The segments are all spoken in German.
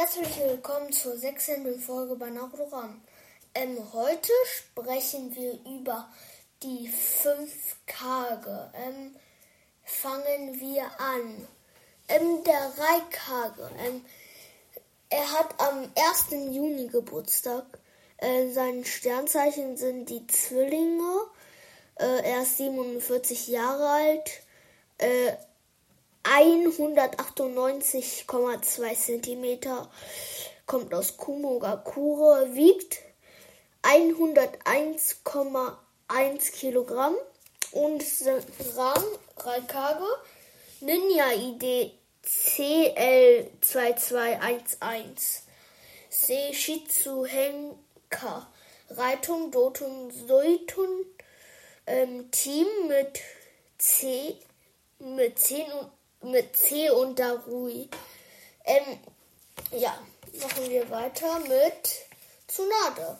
Herzlich willkommen zur sechsten Folge bei Naruto ähm, Heute sprechen wir über die fünf Kage. Ähm, fangen wir an. Ähm, der Raikage. Ähm, er hat am 1. Juni Geburtstag. Äh, sein Sternzeichen sind die Zwillinge. Äh, er ist 47 Jahre alt. Äh, 198,2 cm, kommt aus Kumogakure, wiegt 101,1 Kilogramm und Rang Raikage Ninja ID CL2211 Seishitsu Henka Reitung Dotun Soitun ähm, Team mit C mit 10 und mit C und Darui. Ähm, ja, machen wir weiter mit Tsunade.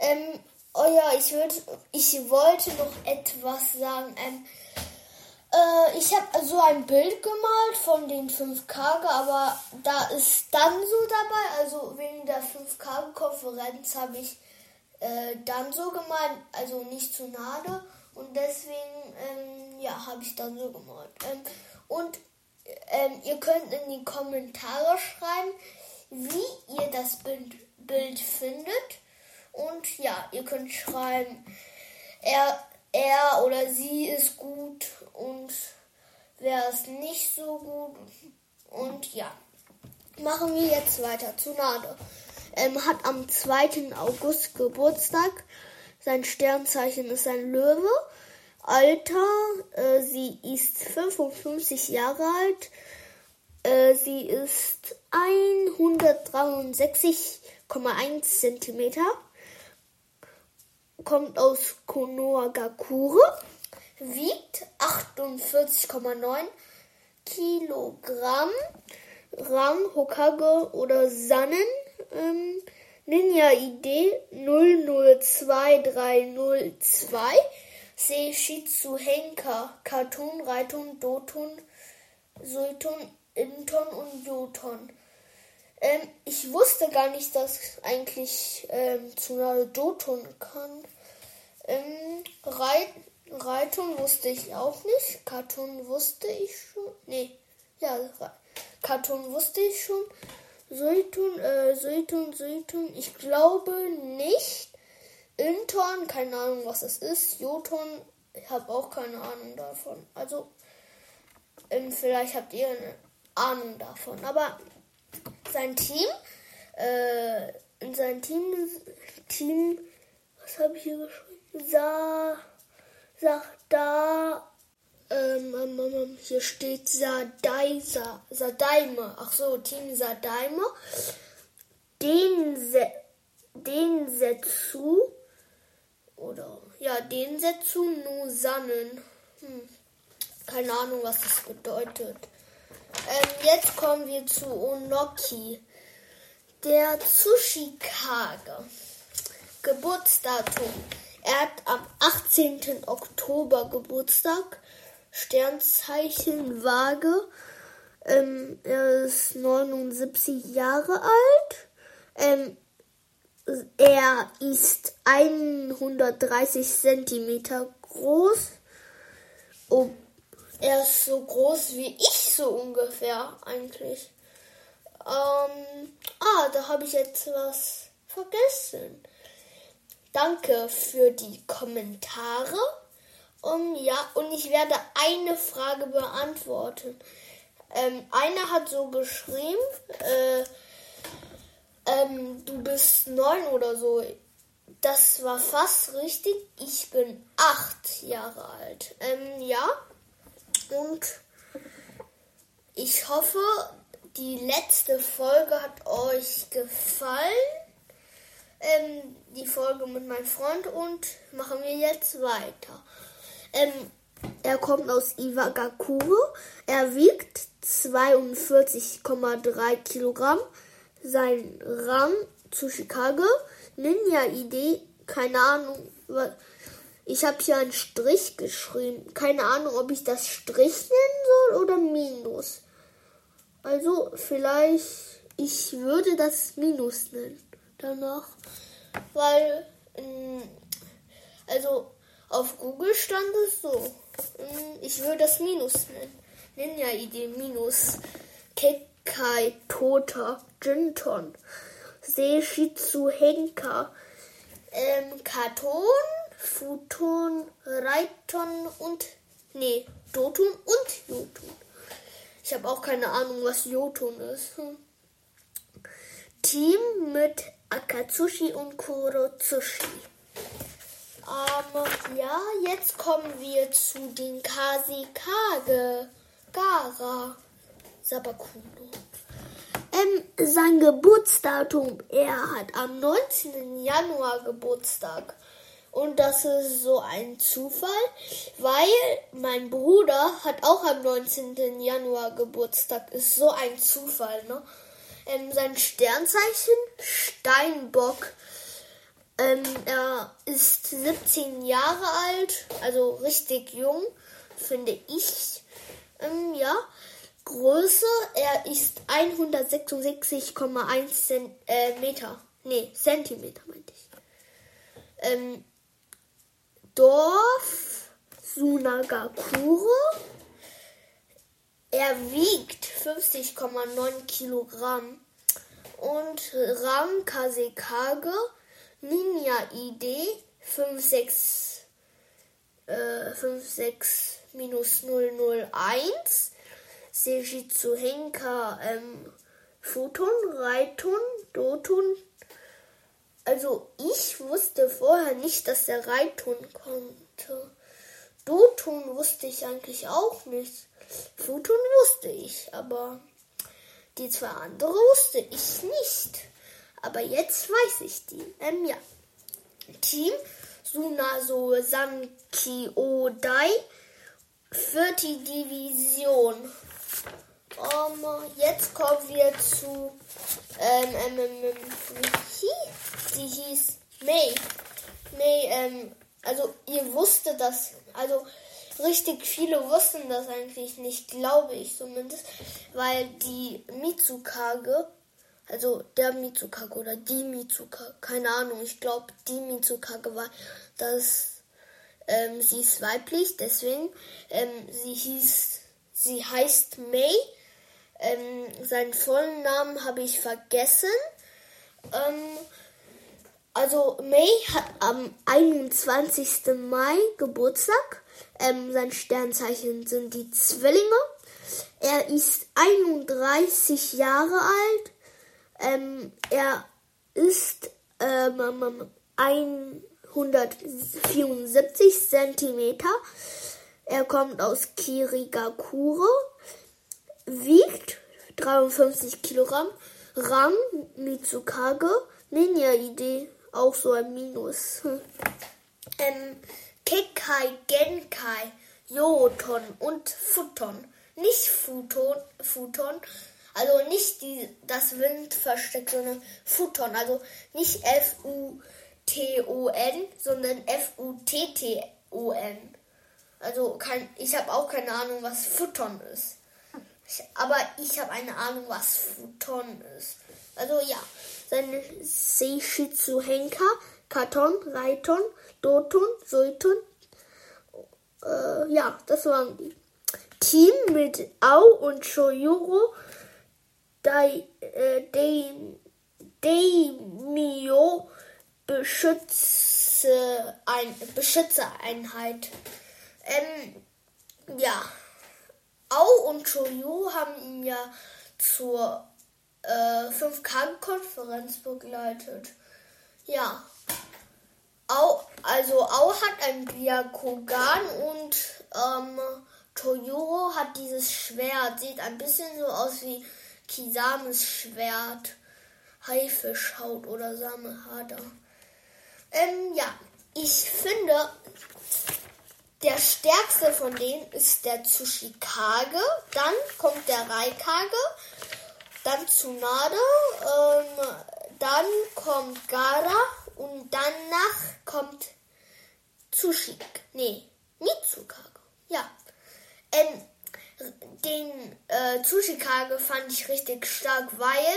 Ähm, oh ja, ich, würd, ich wollte noch etwas sagen. Ähm, äh, ich habe so ein Bild gemalt von den 5 Kage, aber da ist dann so dabei, also wegen der 5 Kage Konferenz habe ich äh, dann so gemalt, also nicht Tsunade und deswegen ähm, ja, habe ich dann so gemalt. Ähm, und ähm, ihr könnt in die Kommentare schreiben, wie ihr das Bild, Bild findet. Und ja, ihr könnt schreiben, er, er oder sie ist gut und wer ist nicht so gut. Und ja, machen wir jetzt weiter. Tsunade ähm, hat am 2. August Geburtstag. Sein Sternzeichen ist ein Löwe. Alter, äh, sie ist 55 Jahre alt. Äh, sie ist 163,1 Zentimeter. Kommt aus Konohagakure. Wiegt 48,9 Kilogramm. Rang Hokage oder Sannen. Ähm, Ninja ID 002302 Seishitsu Henka, Katun, Reitun, Dotun, Sultun, Inton und Joton. Ähm, ich wusste gar nicht, dass eigentlich ähm, Tsunade Doton kann. Ähm, Reit, Reitun wusste ich auch nicht. Katun wusste ich schon. Nee, ja, Katun wusste ich schon. Sultun, äh, Sultun, Sultun, ich glaube nicht. Inton, keine Ahnung, was es ist. Joton, ich habe auch keine Ahnung davon. Also, ähm, vielleicht habt ihr eine Ahnung davon. Aber sein Team, äh, in sein Team, Team, was habe ich hier geschrieben? Sa, sagt da, ähm, ähm, ähm, ähm, hier steht Sadai, Sa, Sadaime. Ach so, Team Sadaime. Den, Se, den Setsu oder ja, den Setsu no Sannen. Hm. Keine Ahnung, was das bedeutet. Ähm, jetzt kommen wir zu Onoki. Der Tsushikage. Geburtsdatum. Er hat am 18. Oktober Geburtstag. Sternzeichen Waage. Ähm, er ist 79 Jahre alt. Ähm, er ist 130 cm groß. Oh, er ist so groß wie ich so ungefähr eigentlich. Ähm, ah, da habe ich jetzt was vergessen. Danke für die Kommentare. Um, ja, und ich werde eine Frage beantworten. Ähm, einer hat so geschrieben, äh, ähm, du bist neun oder so. Das war fast richtig. Ich bin acht Jahre alt. Ähm, ja. Und ich hoffe, die letzte Folge hat euch gefallen. Ähm, die Folge mit meinem Freund und machen wir jetzt weiter. Ähm, er kommt aus Iwagakure. Er wiegt 42,3 Kilogramm sein Rang zu Chicago. Ninja-Idee, keine Ahnung. Ich habe hier einen Strich geschrieben. Keine Ahnung, ob ich das Strich nennen soll oder Minus. Also vielleicht ich würde das Minus nennen danach. Weil, ähm, also auf Google stand es so. Ähm, ich würde das Minus nennen. Ninja-Idee Minus. Kekai Tota Jinton. Seishitsu Henka. Ähm, Karton, Futon, Reiton und. Nee, Dotun und Jotun. Ich habe auch keine Ahnung, was Jotun ist. Hm. Team mit Akatsushi und Kurotsushi. Ähm, ja, jetzt kommen wir zu den Kasikage Gara Sabakuno. Ähm, sein Geburtsdatum, er hat am 19. Januar Geburtstag. Und das ist so ein Zufall, weil mein Bruder hat auch am 19. Januar Geburtstag. Ist so ein Zufall, ne? Ähm, sein Sternzeichen Steinbock. Ähm, er ist 17 Jahre alt, also richtig jung, finde ich. Ähm, ja. Größe, er ist 166,1 äh, Meter. Nee, Zentimeter meinte ich. Ähm, Dorf Sunagakure. Er wiegt 50,9 Kilogramm. Und Rang Kasekage Ninja ID 56 äh, 56 minus 001 Sejitsu Henka ähm, Futon, Reitun, Dotun. Also ich wusste vorher nicht, dass der Reitun konnte. Dotun wusste ich eigentlich auch nicht. Futon wusste ich, aber die zwei andere wusste ich nicht. Aber jetzt weiß ich die. Ähm, ja. Team Sunaso Sanki Odai. Vierte Division. Um, jetzt kommen wir zu. Ähm, ähm, ähm, ähm sie hieß May. May, ähm, also ihr wusstet das. Also richtig viele wussten das eigentlich nicht, glaube ich zumindest, weil die Mitsukage, also der Mitsukage oder die Mitsukage, keine Ahnung, ich glaube die Mitsukage war, dass ähm, sie ist weiblich, deswegen ähm, sie hieß, sie heißt May. Ähm, seinen vollen Namen habe ich vergessen. Ähm, also May hat am 21. Mai Geburtstag. Ähm, sein Sternzeichen sind die Zwillinge. Er ist 31 Jahre alt. Ähm, er ist ähm, 174 Zentimeter. Er kommt aus Kirigakure, wiegt 53 Kilogramm. Rang Mitsukage, Ninja-Idee auch so ein Minus. ähm, Kekai, Genkai, Joton und Futon. Nicht Futon, Futon, also nicht die, das Windversteck, sondern Futon. Also nicht F-U-T-O-N, sondern F-U-T-T-O-N. Also kein, ich habe auch keine Ahnung, was Futon ist. Ich, aber ich habe eine Ahnung, was Futon ist. Also ja, seine Seishitsu Henka, Karton, Reiton, Dotun, Sultun. Äh, ja, das waren die. Team mit Au und Shoyuro, Dai, äh, Beschütze, ein, Beschützereinheit. Ähm, ja. Au und Choyu haben ihn ja zur äh, 5K-Konferenz begleitet. Ja. Au, also Au hat ein Byakugan und ähm, Toyoro hat dieses Schwert. Sieht ein bisschen so aus wie Kisames Schwert. Haifischhaut oder Samehader. Ähm, ja, ich finde, der stärkste von denen ist der Tsushikage. Dann kommt der Raikage dann Tsunade, ähm, dann kommt Gara und danach kommt Tsushik. Nee, Mitsukage. Ja. Ähm, den äh, Tsuchikage fand ich richtig stark, weil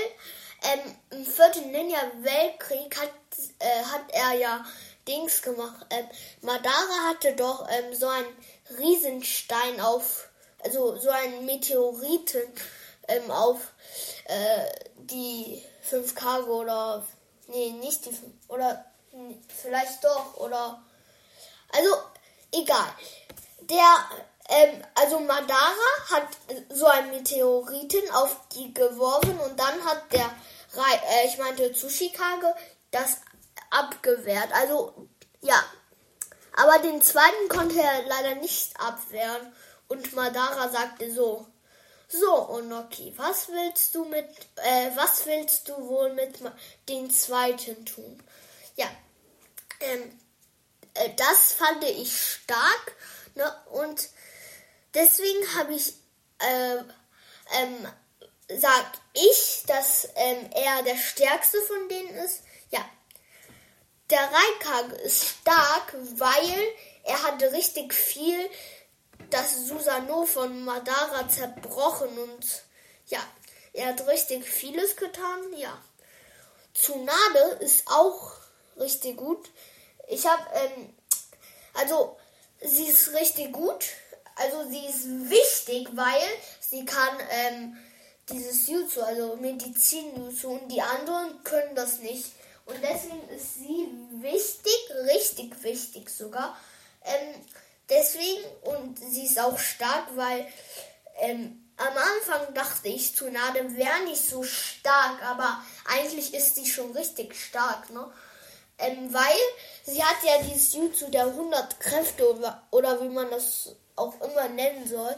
ähm, im vierten Ninja-Weltkrieg hat, äh, hat er ja Dings gemacht. Ähm, Madara hatte doch ähm, so einen Riesenstein auf, also so einen Meteoriten ähm, auf äh, die 5 Cargo oder nee, nicht die 5 oder vielleicht doch oder also egal. Der ähm, also Madara hat so einen Meteoriten auf die geworfen und dann hat der äh, ich meinte Tsushikage das abgewehrt. Also ja, aber den zweiten konnte er leider nicht abwehren und Madara sagte so: So, Onoki, was willst du mit, äh, was willst du wohl mit den zweiten tun? Ja, ähm, äh, das fand ich stark, ne? Und deswegen habe ich, äh, ähm, sag ich, dass ähm, er der stärkste von denen ist. Ja, der Raikage ist stark, weil er hatte richtig viel das Susano von Madara zerbrochen und ja, er hat richtig vieles getan, ja. Tsunade ist auch richtig gut. Ich habe, ähm, also sie ist richtig gut, also sie ist wichtig, weil sie kann ähm, dieses Jutsu, also Medizin-Jutsu und die anderen können das nicht. Und deswegen ist sie wichtig, richtig wichtig sogar. Ähm, deswegen, und sie ist auch stark, weil ähm, am Anfang dachte ich, Tsunade wäre nicht so stark, aber eigentlich ist sie schon richtig stark, ne? Ähm, weil sie hat ja dieses Jutsu der 100 Kräfte oder, oder wie man das auch immer nennen soll.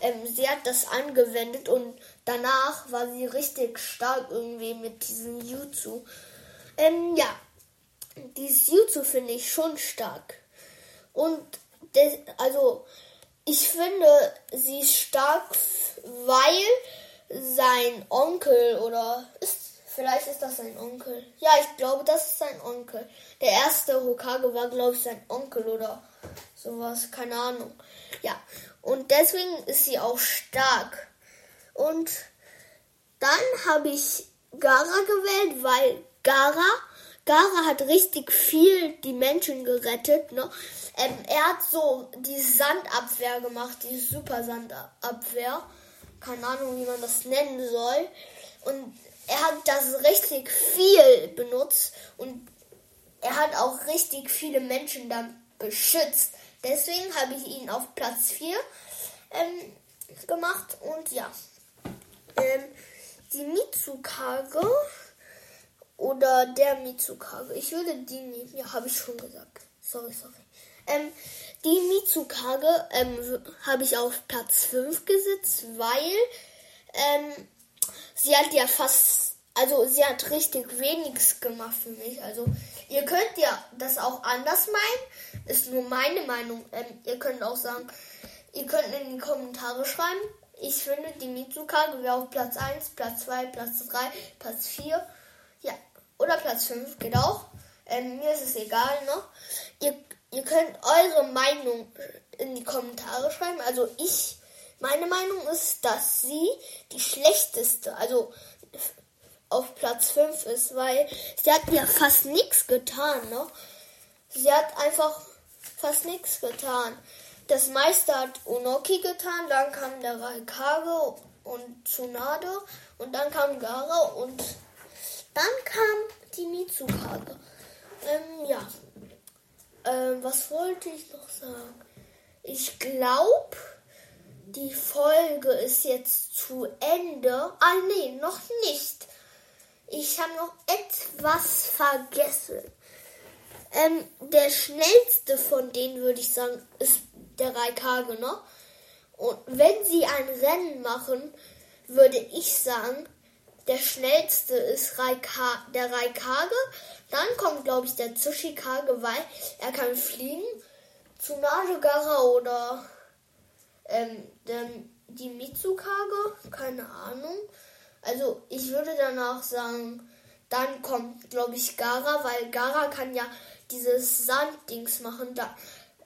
Ähm, sie hat das angewendet und danach war sie richtig stark irgendwie mit diesem Jutsu. Ähm, ja, dieses Jutsu finde ich schon stark. Und des, also ich finde sie stark, weil sein Onkel oder ist vielleicht ist das sein Onkel. Ja, ich glaube, das ist sein Onkel. Der erste Hokage war, glaube ich, sein Onkel oder sowas, keine Ahnung. Ja, und deswegen ist sie auch stark. Und dann habe ich Gara gewählt, weil Gara, Gara hat richtig viel die Menschen gerettet. Ne? Ähm, er hat so die Sandabwehr gemacht, die Super Sandabwehr. Keine Ahnung, wie man das nennen soll. Und er hat das richtig viel benutzt und er hat auch richtig viele Menschen dann beschützt. Deswegen habe ich ihn auf Platz 4 ähm, gemacht und ja. Ähm, die Mitsukage oder der Mitsukage. Ich würde die nehmen. Ja, habe ich schon gesagt. Sorry, sorry. Ähm, die Mitsukage ähm, habe ich auf Platz 5 gesetzt, weil ähm, sie hat ja fast, also sie hat richtig wenig gemacht für mich. Also ihr könnt ja das auch anders meinen, ist nur meine Meinung. Ähm, ihr könnt auch sagen, ihr könnt in die Kommentare schreiben. Ich finde, die Mitsukage wäre auf Platz 1, Platz 2, Platz 3, Platz 4. Ja, oder Platz 5 geht auch. Ähm, mir ist es egal, ne? Ihr, ihr könnt eure Meinung in die Kommentare schreiben. Also ich, meine Meinung ist, dass sie die schlechteste, also auf Platz 5 ist, weil sie hat ja fast nichts getan, ne? Sie hat einfach fast nichts getan. Das meiste hat Onoki getan, dann kam der Raikage und Tsunade und dann kam Gara und dann kam die Mitsukage. Ähm, ja. Ähm, was wollte ich noch sagen? Ich glaube, die Folge ist jetzt zu Ende. Ah, nee, noch nicht. Ich habe noch etwas vergessen. Ähm, der schnellste von denen, würde ich sagen, ist der Raikage, ne? Und wenn sie ein Rennen machen, würde ich sagen, der schnellste ist Raika, der Raikage. Dann kommt, glaube ich, der Tsushikage, weil er kann fliegen. Tsunade Gara oder ähm, die Mitsukage, keine Ahnung. Also ich würde danach sagen, dann kommt, glaube ich, Gara, weil Gara kann ja dieses Sanddings machen. Da,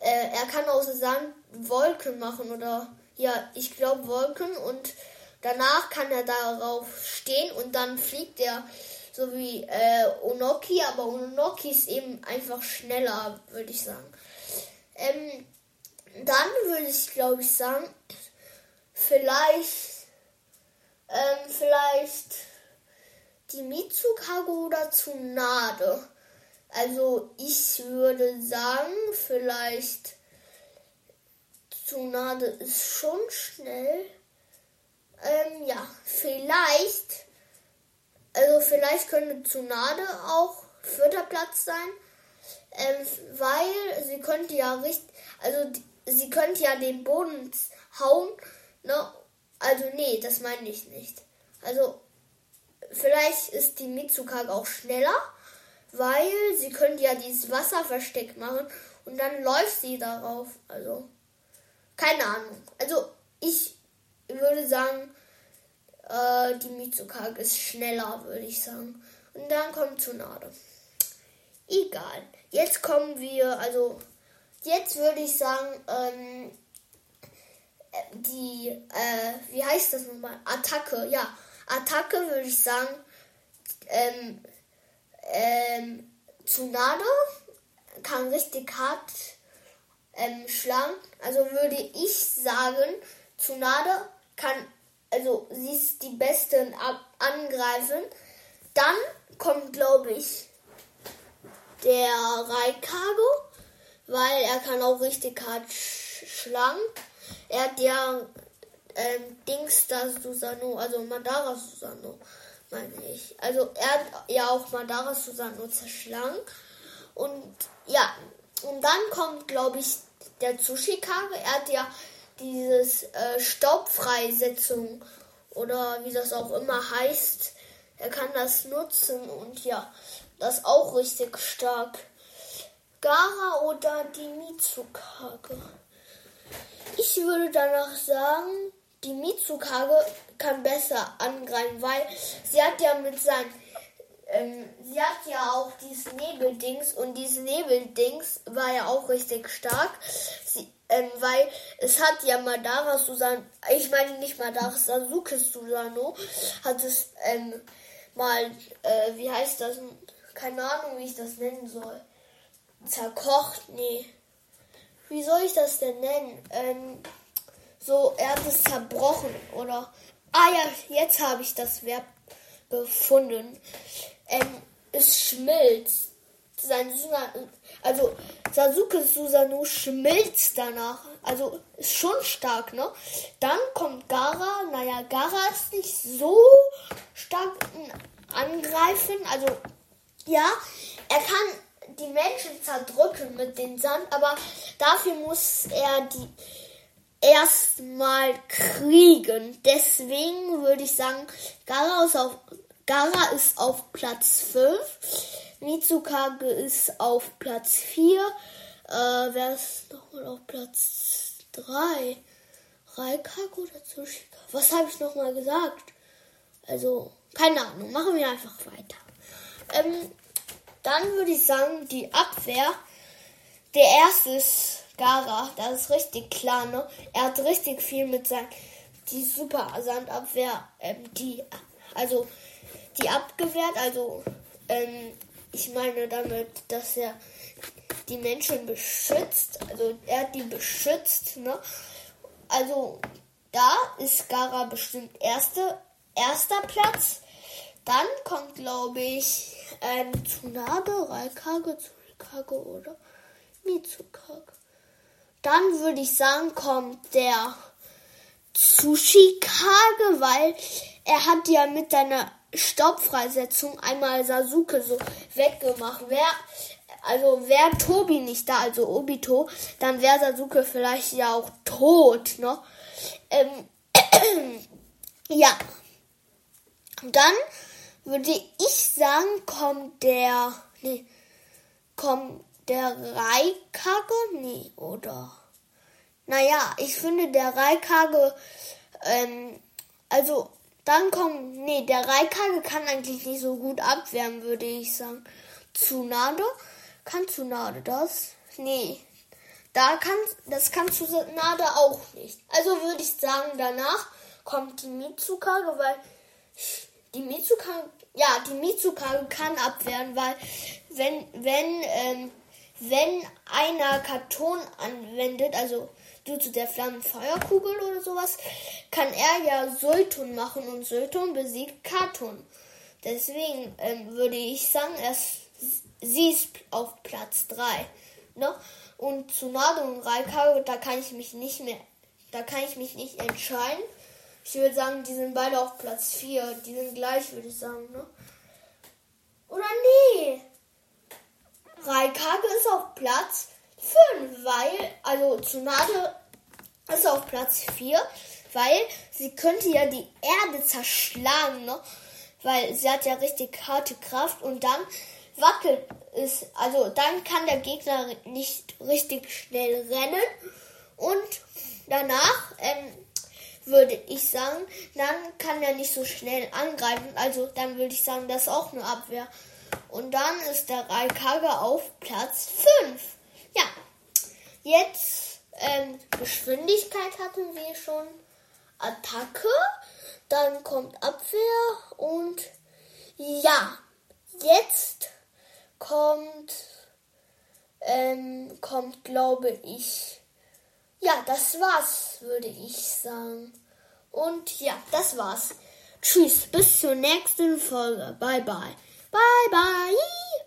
äh, er kann aus Sand Wolken machen oder Ja, ich glaube Wolken und danach kann er darauf stehen und dann fliegt er so wie äh, Onoki, aber Onoki ist eben einfach schneller, würde ich sagen. Ähm, dann würde ich, glaube ich, sagen, vielleicht, ähm, vielleicht die Mitsukage oder Tsunade. Also ich würde sagen, vielleicht Tsunade ist schon schnell. Ähm, ja, vielleicht, also vielleicht könnte Tsunade auch vierter Platz sein, ähm, weil sie könnte ja richtig, also sie könnte ja den Boden hauen, ne? Also nee, das meine ich nicht. Also vielleicht ist die Mitsukage auch schneller, weil sie könnte ja dieses Wasserversteck machen und dann läuft sie darauf. Also keine Ahnung. Also ich würde sagen, äh, die Mitsukage ist schneller, würde ich sagen. Und dann kommt Tsunade. Egal. Jetzt kommen wir, also jetzt würde ich sagen, ähm, die, äh, wie heißt das nochmal? Attacke, ja. Attacke würde ich sagen, ähm, ähm, Tsunade kann richtig hart ähm, schlagen. Also würde ich sagen, Tsunade kann, also sie ist die beste Angreifen. Dann kommt, glaube ich, der Raikage, weil er kann auch richtig hart sch schlagen. Er hat ja ähm, Dings da Susano, also Madara Susano, meine ich. Also er hat ja auch Madara Susano zerschlagen. Und ja, und dann kommt, glaube ich, der Tsushikage. Er hat ja dieses äh, Staubfreisetzung oder wie das auch immer heißt. Er kann das nutzen und ja, das auch richtig stark. Gara oder die Mitsukage? Ich würde danach sagen, die Mitsukage kann besser angreifen, weil sie hat ja mit seinen ähm, sie hat ja auch dieses Nebeldings und dieses Nebeldings war ja auch richtig stark, sie, ähm, weil es hat ja Madara Susan, ich meine nicht Madara, Sasuke Susano hat es ähm, mal, äh, wie heißt das, keine Ahnung, wie ich das nennen soll, zerkocht, nee, wie soll ich das denn nennen, ähm, so, er hat es zerbrochen, oder, ah ja, jetzt habe ich das Verb gefunden ähm, es schmilzt. Sein also Sasuke Susanoo schmilzt danach. Also ist schon stark, ne? Dann kommt Gara. Naja, Gara ist nicht so stark angreifen. Also ja, er kann die Menschen zerdrücken mit dem Sand, aber dafür muss er die erstmal kriegen. Deswegen würde ich sagen, Gara ist auf Gara ist auf Platz 5. Mitsukage ist auf Platz 4. Äh, wer ist nochmal auf Platz 3? Raikage oder Tsushika? Was habe ich nochmal gesagt? Also, keine Ahnung. Machen wir einfach weiter. Ähm, dann würde ich sagen, die Abwehr. Der erste ist Gara. Das ist richtig klar, ne? Er hat richtig viel mit seinem. Die Super Sandabwehr. Ähm, die. Also, die abgewehrt. Also, ähm, ich meine damit, dass er die Menschen beschützt. Also, er hat die beschützt, ne? Also, da ist Gara bestimmt erste, erster Platz. Dann kommt, glaube ich, ähm, Tsunade, Raikage, Tsurikage oder Mitsukage. Dann würde ich sagen, kommt der Tsushikage, weil er hat ja mit seiner Staubfreisetzung einmal Sasuke so weggemacht. Wer, also wäre Tobi nicht da, also Obito, dann wäre Sasuke vielleicht ja auch tot, ne? Ähm, ja. Dann würde ich sagen, kommt der, nee, kommt der Raikage, nee, oder? Naja, ich finde der Raikage, ähm, also dann kommt, nee, der Raikage kann eigentlich nicht so gut abwehren, würde ich sagen. Tsunade? Kann Tsunade das? Nee. da kann, das kann Tsunade auch nicht. Also würde ich sagen, danach kommt die Mitsukage, weil die Mitsukage, ja, die Mitsukage kann abwehren, weil wenn, wenn, ähm, wenn einer Karton anwendet, also du zu der Flammenfeuerkugel oder sowas, kann er ja Sultun machen und Sultun besiegt Karton. Deswegen ähm, würde ich sagen, er, sie ist auf Platz 3. Ne? Und Tsunade und Raikage, da kann ich mich nicht mehr, da kann ich mich nicht entscheiden. Ich würde sagen, die sind beide auf Platz 4. Die sind gleich, würde ich sagen, ne? Oder nee? Raikage ist auf Platz 5, weil, also Tsunade ist auf Platz 4, weil sie könnte ja die Erde zerschlagen, ne? Weil sie hat ja richtig harte Kraft und dann wackelt es, also dann kann der Gegner nicht richtig schnell rennen und danach würde ich sagen, dann kann er nicht so schnell angreifen. Also dann würde ich sagen, das ist auch eine Abwehr. Und dann ist der Raikage auf Platz 5. Ja, jetzt ähm, Geschwindigkeit hatten wir schon. Attacke, dann kommt Abwehr und ja, jetzt kommt, ähm, kommt glaube ich, ja, das war's, würde ich sagen. Und ja, das war's. Tschüss, bis zur nächsten Folge. Bye bye. Bye bye.